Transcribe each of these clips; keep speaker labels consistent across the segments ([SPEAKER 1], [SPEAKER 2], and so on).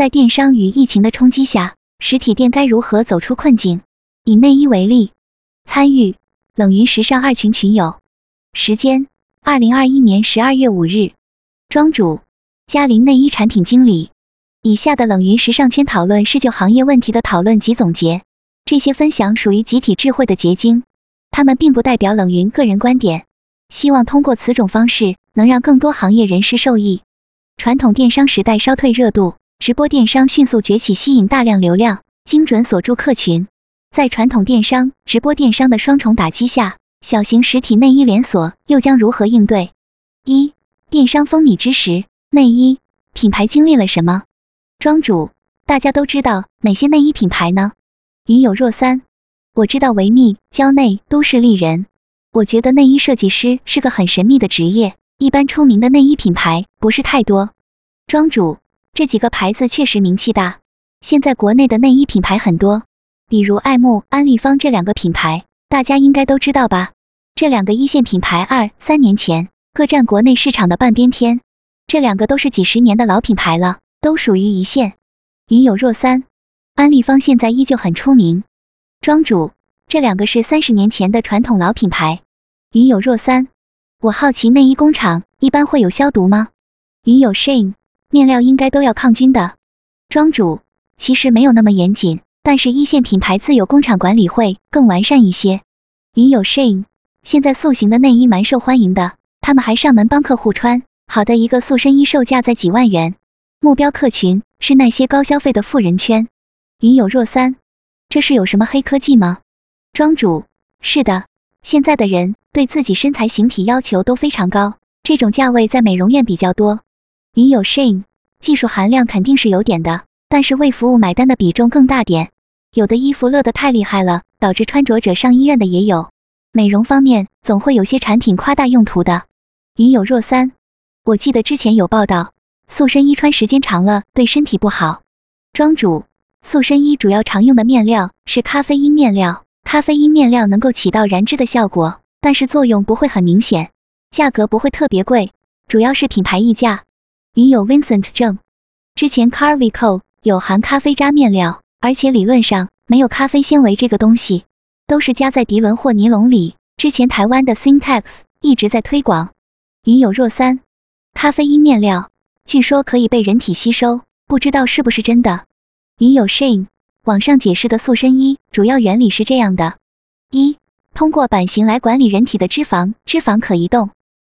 [SPEAKER 1] 在电商与疫情的冲击下，实体店该如何走出困境？以内衣为例，参与冷云时尚二群群友，时间二零二一年十二月五日，庄主嘉林内衣产品经理。以下的冷云时尚圈讨论是就行业问题的讨论及总结，这些分享属于集体智慧的结晶，他们并不代表冷云个人观点。希望通过此种方式，能让更多行业人士受益。传统电商时代稍退热度，直播电商迅速崛起，吸引大量流量，精准锁住客群。在传统电商、直播电商的双重打击下，小型实体内衣连锁又将如何应对？一、电商风靡之时，内衣品牌经历了什么？庄主，大家都知道哪些内衣品牌呢？云有若三，我知道维密、蕉内、都市丽人。我觉得内衣设计师是个很神秘的职业，一般出名的内衣品牌不是太多。庄主，这几个牌子确实名气大，现在国内的内衣品牌很多，比如爱慕、安利芳这两个品牌，大家应该都知道吧？这两个一线品牌二三年前各占国内市场的半边天，这两个都是几十年的老品牌了。都属于一线，云有若三，安利芳现在依旧很出名。庄主，这两个是三十年前的传统老品牌。云有若三，我好奇内衣工厂一般会有消毒吗？云有 Shane，面料应该都要抗菌的。庄主，其实没有那么严谨，但是一线品牌自有工厂管理会更完善一些。云有 Shane，现在塑形的内衣蛮受欢迎的，他们还上门帮客户穿，好的一个塑身衣售价在几万元。目标客群是那些高消费的富人圈。云有若三，这是有什么黑科技吗？庄主，是的，现在的人对自己身材形体要求都非常高，这种价位在美容院比较多。云有 Shane，技术含量肯定是有点的，但是为服务买单的比重更大点。有的衣服乐得太厉害了，导致穿着者上医院的也有。美容方面总会有些产品夸大用途的。云有若三，我记得之前有报道。塑身衣穿时间长了对身体不好。庄主，塑身衣主要常用的面料是咖啡因面料，咖啡因面料能够起到燃脂的效果，但是作用不会很明显，价格不会特别贵，主要是品牌溢价。云有 Vincent 证，之前 Carvico 有含咖啡渣面料，而且理论上没有咖啡纤维这个东西，都是加在涤纶或尼龙里。之前台湾的 Syntex 一直在推广。云有若三，咖啡因面料。据说可以被人体吸收，不知道是不是真的。云有 Shane，网上解释的塑身衣主要原理是这样的：一、通过版型来管理人体的脂肪，脂肪可移动；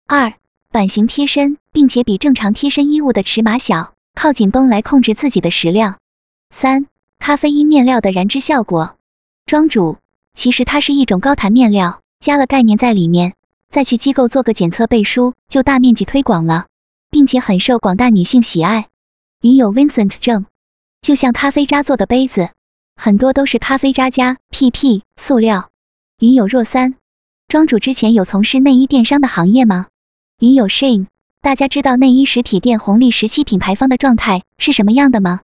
[SPEAKER 1] 二、版型贴身，并且比正常贴身衣物的尺码小，靠紧绷来控制自己的食量；三、咖啡因面料的燃脂效果。庄主，其实它是一种高弹面料，加了概念在里面，再去机构做个检测背书，就大面积推广了。并且很受广大女性喜爱。云有 Vincent 证，就像咖啡渣做的杯子，很多都是咖啡渣加 PP 塑料。云有若三，庄主之前有从事内衣电商的行业吗？云有 Shane，大家知道内衣实体店红利时期品牌方的状态是什么样的吗？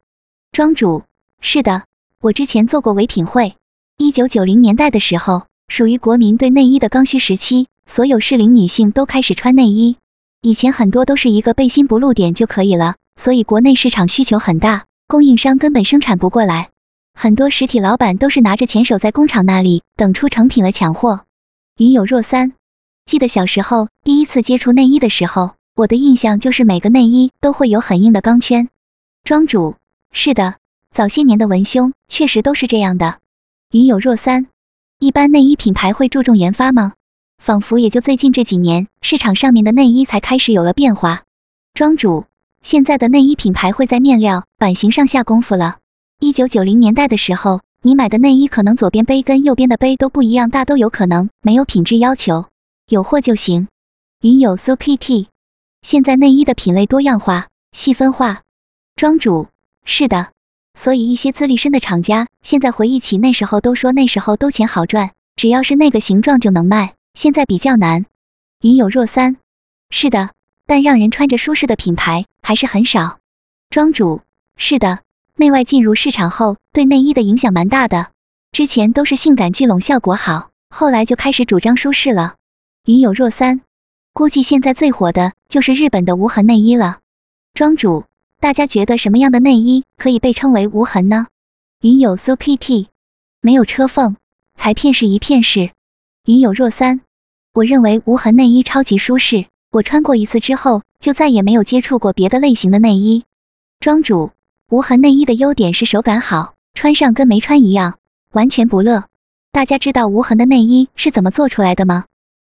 [SPEAKER 1] 庄主，是的，我之前做过唯品会。一九九零年代的时候，属于国民对内衣的刚需时期，所有适龄女性都开始穿内衣。以前很多都是一个背心不露点就可以了，所以国内市场需求很大，供应商根本生产不过来，很多实体老板都是拿着钱守在工厂那里，等出成品了抢货。云有若三，记得小时候第一次接触内衣的时候，我的印象就是每个内衣都会有很硬的钢圈。庄主，是的，早些年的文胸确实都是这样的。云有若三，一般内衣品牌会注重研发吗？仿佛也就最近这几年，市场上面的内衣才开始有了变化。庄主，现在的内衣品牌会在面料、版型上下功夫了。一九九零年代的时候，你买的内衣可能左边杯跟右边的杯都不一样大，都有可能，没有品质要求，有货就行。云有 s u k i T，现在内衣的品类多样化、细分化。庄主，是的，所以一些资历深的厂家现在回忆起那时候，都说那时候都钱好赚，只要是那个形状就能卖。现在比较难，云有若三，是的，但让人穿着舒适的品牌还是很少。庄主，是的，内外进入市场后，对内衣的影响蛮大的。之前都是性感聚拢效果好，后来就开始主张舒适了。云有若三，估计现在最火的就是日本的无痕内衣了。庄主，大家觉得什么样的内衣可以被称为无痕呢？云有苏 p t 没有车缝，裁片式一片式。云有若三，我认为无痕内衣超级舒适，我穿过一次之后就再也没有接触过别的类型的内衣。庄主，无痕内衣的优点是手感好，穿上跟没穿一样，完全不勒。大家知道无痕的内衣是怎么做出来的吗？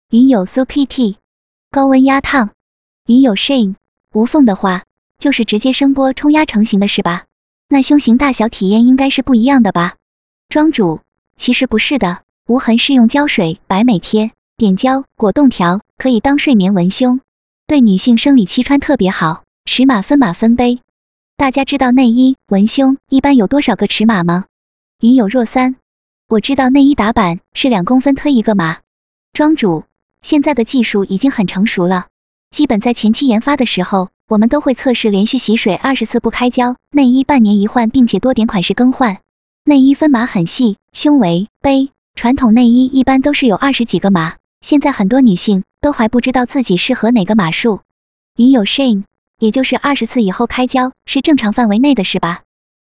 [SPEAKER 1] 云有苏 p t 高温压烫。云有 Shane，无缝的话就是直接声波冲压成型的是吧？那胸型大小体验应该是不一样的吧？庄主，其实不是的，无痕是用胶水、白美贴、点胶、果冻条，可以当睡眠文胸，对女性生理期穿特别好，尺码分码分杯。大家知道内衣文胸一般有多少个尺码吗？云有若三，我知道内衣打板是两公分推一个码。庄主，现在的技术已经很成熟了，基本在前期研发的时候，我们都会测试连续洗水二十次不开胶，内衣半年一换，并且多点款式更换。内衣分码很细，胸围、杯，传统内衣一般都是有二十几个码，现在很多女性都还不知道自己适合哪个码数。云有 shame，也就是二十次以后开胶是正常范围内的是吧？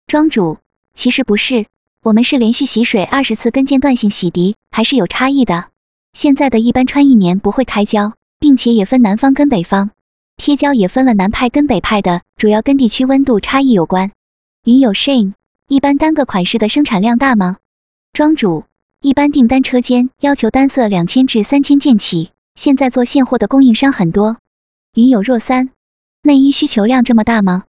[SPEAKER 1] 庄主，其实不是，我们是连续洗水二十次跟间断性洗涤还是有差异的。现在的一般穿一年不会开胶，并且也分南方跟北方，贴胶也分了南派跟北派的，主要跟地区温度差异有关。云有 Shane。一般单个款式的生产量大吗？庄主，一般订单车间要求单色两千至三千件起，现在做现货的供应商很多。云有若三，内衣需求量这么大吗？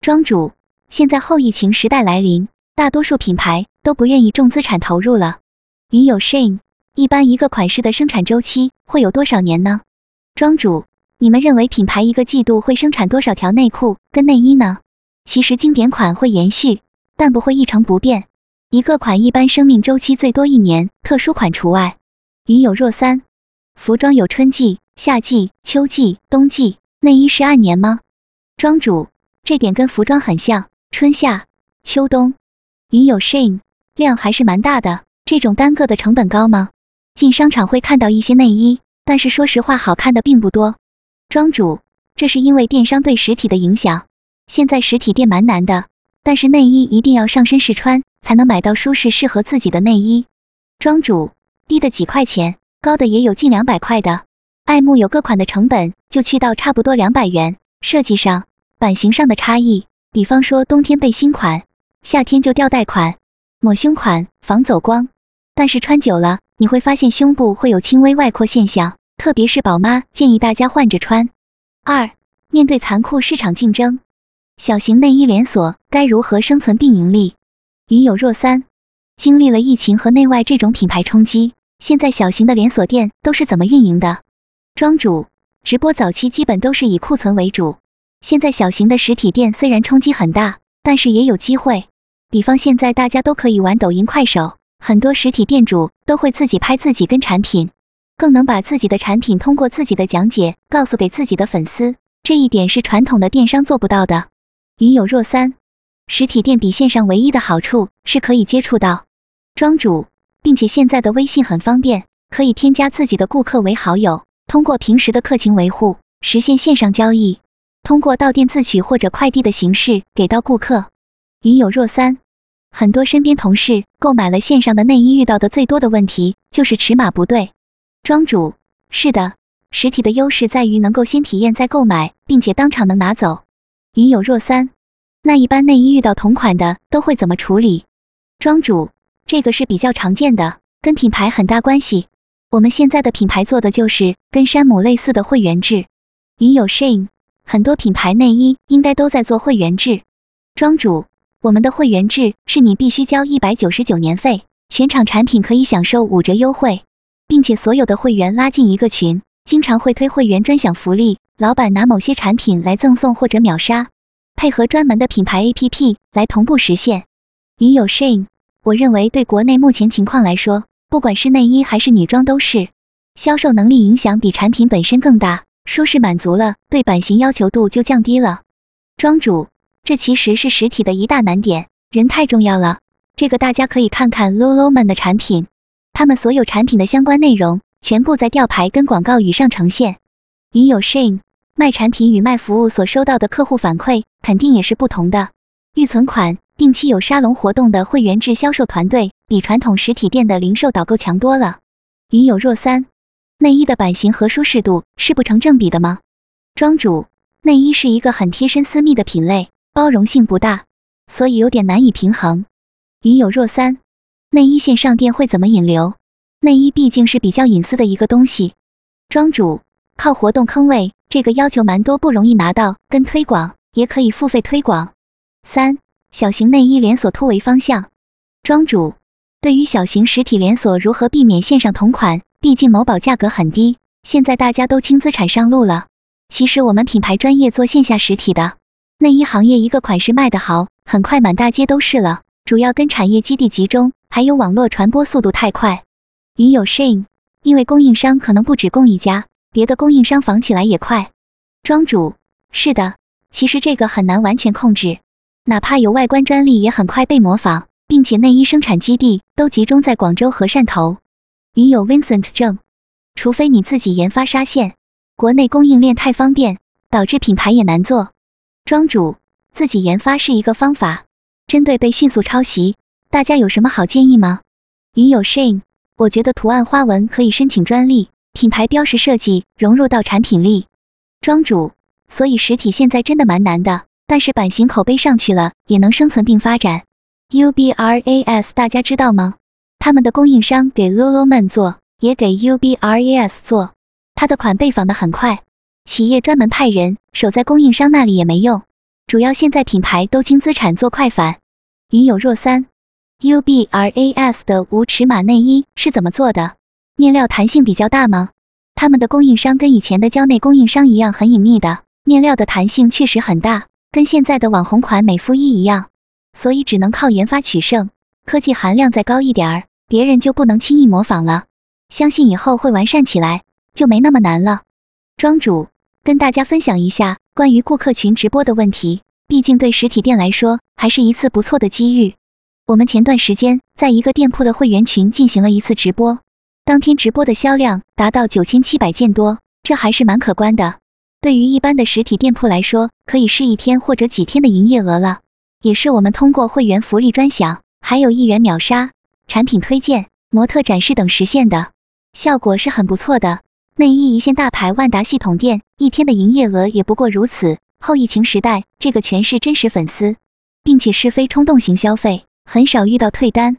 [SPEAKER 1] 庄主，现在后疫情时代来临，大多数品牌都不愿意重资产投入了。云有 Shane，一般一个款式的生产周期会有多少年呢？庄主，你们认为品牌一个季度会生产多少条内裤跟内衣呢？其实经典款会延续。但不会一成不变，一个款一般生命周期最多一年，特殊款除外。云有若三，服装有春季、夏季、秋季、冬季，内衣是按年吗？庄主，这点跟服装很像，春夏秋冬。云有 Shane，量还是蛮大的，这种单个的成本高吗？进商场会看到一些内衣，但是说实话好看的并不多。庄主，这是因为电商对实体的影响，现在实体店蛮难的。但是内衣一定要上身试穿，才能买到舒适适合自己的内衣。庄主，低的几块钱，高的也有近两百块的。爱慕有个款的成本就去到差不多两百元。设计上、版型上的差异，比方说冬天背心款，夏天就吊带款、抹胸款，防走光。但是穿久了，你会发现胸部会有轻微外扩现象，特别是宝妈，建议大家换着穿。二，面对残酷市场竞争。小型内衣连锁该如何生存并盈利？云有若三，经历了疫情和内外这种品牌冲击，现在小型的连锁店都是怎么运营的？庄主，直播早期基本都是以库存为主，现在小型的实体店虽然冲击很大，但是也有机会。比方现在大家都可以玩抖音、快手，很多实体店主都会自己拍自己跟产品，更能把自己的产品通过自己的讲解告诉给自己的粉丝，这一点是传统的电商做不到的。云有若三，实体店比线上唯一的好处是可以接触到庄主，并且现在的微信很方便，可以添加自己的顾客为好友，通过平时的客情维护实现线上交易，通过到店自取或者快递的形式给到顾客。云有若三，很多身边同事购买了线上的内衣，遇到的最多的问题就是尺码不对。庄主，是的，实体的优势在于能够先体验再购买，并且当场能拿走。云有若三，那一般内衣遇到同款的都会怎么处理？庄主，这个是比较常见的，跟品牌很大关系。我们现在的品牌做的就是跟山姆类似的会员制。云有 Shane，很多品牌内衣应该都在做会员制。庄主，我们的会员制是你必须交一百九十九年费，全场产品可以享受五折优惠，并且所有的会员拉进一个群。经常会推会员专享福利，老板拿某些产品来赠送或者秒杀，配合专门的品牌 APP 来同步实现。云有 Shane，我认为对国内目前情况来说，不管是内衣还是女装都是销售能力影响比产品本身更大，舒适满足了，对版型要求度就降低了。庄主，这其实是实体的一大难点，人太重要了。这个大家可以看看 Lululemon 的产品，他们所有产品的相关内容。全部在吊牌跟广告语上呈现。云有 Shane，卖产品与卖服务所收到的客户反馈肯定也是不同的。预存款、定期有沙龙活动的会员制销售团队，比传统实体店的零售导购强多了。云有若三，内衣的版型和舒适度是不成正比的吗？庄主，内衣是一个很贴身私密的品类，包容性不大，所以有点难以平衡。云有若三，内衣线上店会怎么引流？内衣毕竟是比较隐私的一个东西。庄主，靠活动坑位。这个要求蛮多，不容易拿到。跟推广也可以付费推广。三、小型内衣连锁突围方向。庄主，对于小型实体连锁如何避免线上同款？毕竟某宝价格很低，现在大家都轻资产上路了。其实我们品牌专业做线下实体的内衣行业，一个款式卖得好，很快满大街都是了。主要跟产业基地集中，还有网络传播速度太快。云有 Shane，因为供应商可能不止供一家。别的供应商仿起来也快，庄主是的，其实这个很难完全控制，哪怕有外观专利也很快被模仿，并且内衣生产基地都集中在广州和汕头。云有 Vincent 证，除非你自己研发纱线，国内供应链太方便，导致品牌也难做。庄主自己研发是一个方法，针对被迅速抄袭，大家有什么好建议吗？云有 Shane，我觉得图案花纹可以申请专利。品牌标识设计融入到产品里，庄主，所以实体现在真的蛮难的，但是版型口碑上去了，也能生存并发展。UBRAS 大家知道吗？他们的供应商给 Lululemon 做，也给 UBRAS 做，他的款被仿的很快，企业专门派人守在供应商那里也没用，主要现在品牌都轻资产做快反。云有若三，UBRAS 的无尺码内衣是怎么做的？面料弹性比较大吗？他们的供应商跟以前的蕉内供应商一样很隐秘的，面料的弹性确实很大，跟现在的网红款美肤衣一样，所以只能靠研发取胜，科技含量再高一点儿，别人就不能轻易模仿了。相信以后会完善起来，就没那么难了。庄主跟大家分享一下关于顾客群直播的问题，毕竟对实体店来说还是一次不错的机遇。我们前段时间在一个店铺的会员群进行了一次直播。当天直播的销量达到九千七百件多，这还是蛮可观的。对于一般的实体店铺来说，可以是一天或者几天的营业额了。也是我们通过会员福利专享，还有一元秒杀、产品推荐、模特展示等实现的，效果是很不错的。内衣一线大牌万达系统店一天的营业额也不过如此。后疫情时代，这个全是真实粉丝，并且是非冲动型消费，很少遇到退单。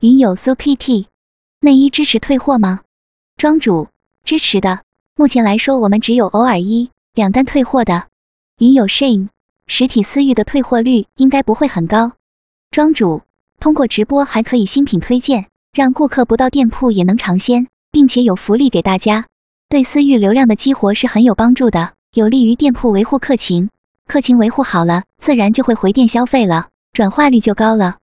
[SPEAKER 1] 云有苏 PT，。内衣支持退货吗？庄主支持的，目前来说我们只有偶尔一两单退货的。云有 Shane，实体私域的退货率应该不会很高。庄主通过直播还可以新品推荐，让顾客不到店铺也能尝鲜，并且有福利给大家，对私域流量的激活是很有帮助的，有利于店铺维护客情。客情维护好了，自然就会回店消费了，转化率就高了。